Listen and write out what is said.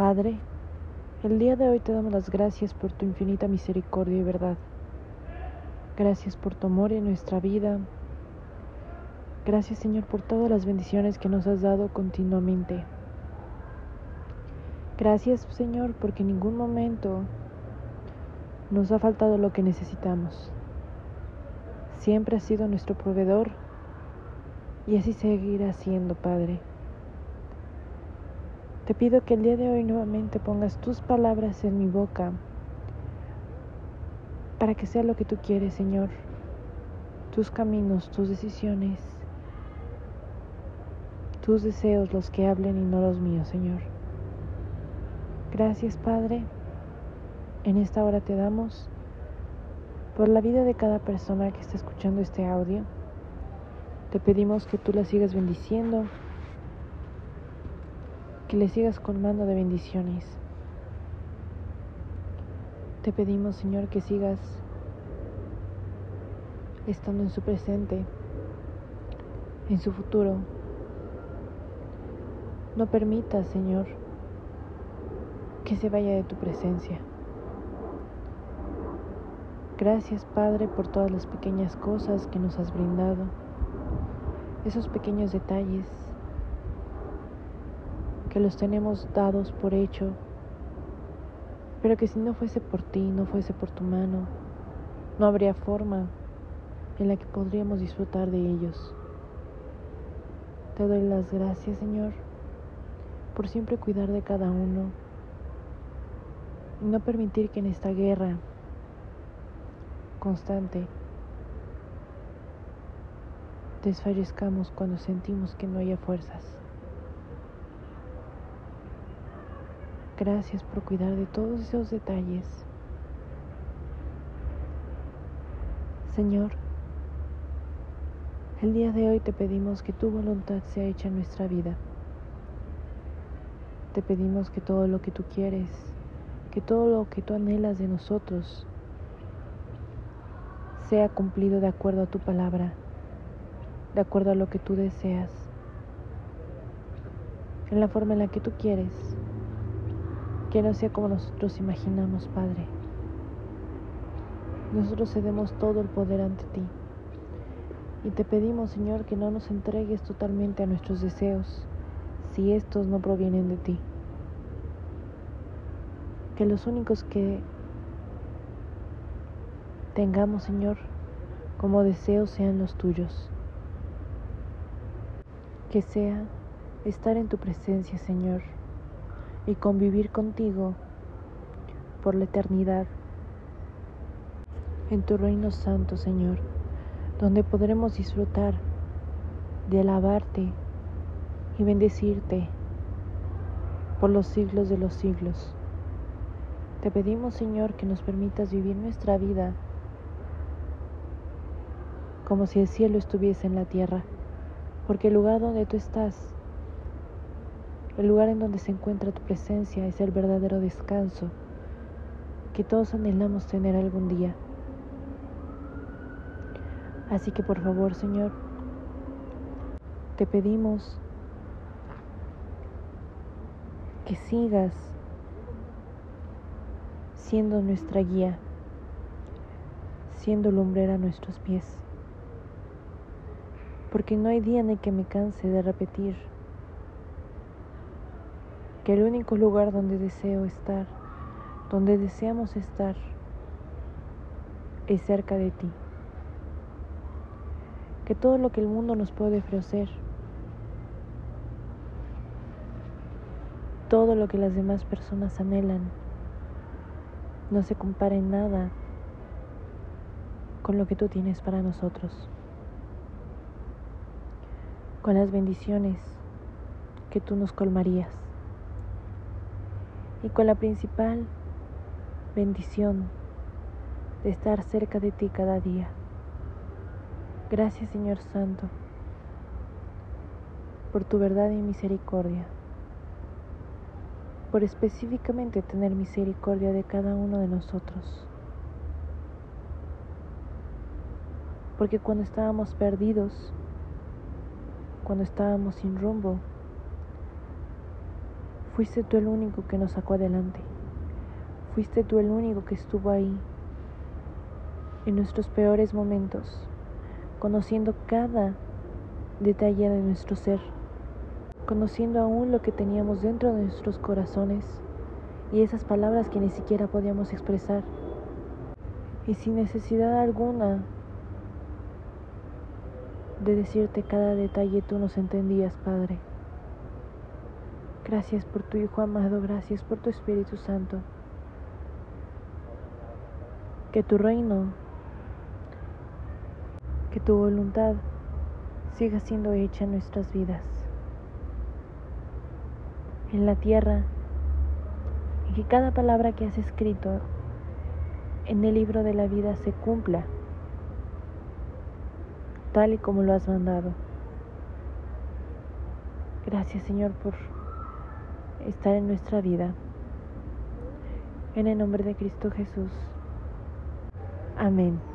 Padre, el día de hoy te damos las gracias por tu infinita misericordia y verdad. Gracias por tu amor en nuestra vida. Gracias Señor por todas las bendiciones que nos has dado continuamente. Gracias Señor porque en ningún momento nos ha faltado lo que necesitamos. Siempre has sido nuestro proveedor y así seguirá siendo, Padre. Te pido que el día de hoy nuevamente pongas tus palabras en mi boca para que sea lo que tú quieres, Señor. Tus caminos, tus decisiones, tus deseos los que hablen y no los míos, Señor. Gracias, Padre. En esta hora te damos por la vida de cada persona que está escuchando este audio. Te pedimos que tú la sigas bendiciendo, que le sigas colmando de bendiciones. Te pedimos, Señor, que sigas estando en su presente, en su futuro. No permitas, Señor, que se vaya de tu presencia. Gracias Padre por todas las pequeñas cosas que nos has brindado, esos pequeños detalles que los tenemos dados por hecho, pero que si no fuese por ti, no fuese por tu mano, no habría forma en la que podríamos disfrutar de ellos. Te doy las gracias Señor por siempre cuidar de cada uno y no permitir que en esta guerra constante desfallezcamos cuando sentimos que no haya fuerzas. Gracias por cuidar de todos esos detalles. Señor, el día de hoy te pedimos que tu voluntad sea hecha en nuestra vida. Te pedimos que todo lo que tú quieres que todo lo que tú anhelas de nosotros sea cumplido de acuerdo a tu palabra, de acuerdo a lo que tú deseas, en la forma en la que tú quieres, que no sea como nosotros imaginamos, Padre. Nosotros cedemos todo el poder ante ti y te pedimos, Señor, que no nos entregues totalmente a nuestros deseos si estos no provienen de ti que los únicos que tengamos, Señor, como deseos sean los tuyos. Que sea estar en tu presencia, Señor, y convivir contigo por la eternidad en tu reino santo, Señor, donde podremos disfrutar de alabarte y bendecirte por los siglos de los siglos. Te pedimos, Señor, que nos permitas vivir nuestra vida como si el cielo estuviese en la tierra, porque el lugar donde tú estás, el lugar en donde se encuentra tu presencia es el verdadero descanso que todos anhelamos tener algún día. Así que por favor, Señor, te pedimos que sigas siendo nuestra guía, siendo lumbrera a nuestros pies. Porque no hay día en el que me canse de repetir que el único lugar donde deseo estar, donde deseamos estar, es cerca de ti. Que todo lo que el mundo nos puede ofrecer, todo lo que las demás personas anhelan, no se compara en nada con lo que tú tienes para nosotros, con las bendiciones que tú nos colmarías y con la principal bendición de estar cerca de ti cada día. Gracias Señor Santo por tu verdad y misericordia por específicamente tener misericordia de cada uno de nosotros. Porque cuando estábamos perdidos, cuando estábamos sin rumbo, Fuiste tú el único que nos sacó adelante. Fuiste tú el único que estuvo ahí en nuestros peores momentos, conociendo cada detalle de nuestro ser, conociendo aún lo que teníamos dentro de nuestros corazones y esas palabras que ni siquiera podíamos expresar. Y sin necesidad alguna de decirte cada detalle, tú nos entendías, Padre. Gracias por tu Hijo amado, gracias por tu Espíritu Santo. Que tu reino, que tu voluntad siga siendo hecha en nuestras vidas, en la tierra, y que cada palabra que has escrito en el libro de la vida se cumpla tal y como lo has mandado. Gracias Señor por estar en nuestra vida. En el nombre de Cristo Jesús. Amén.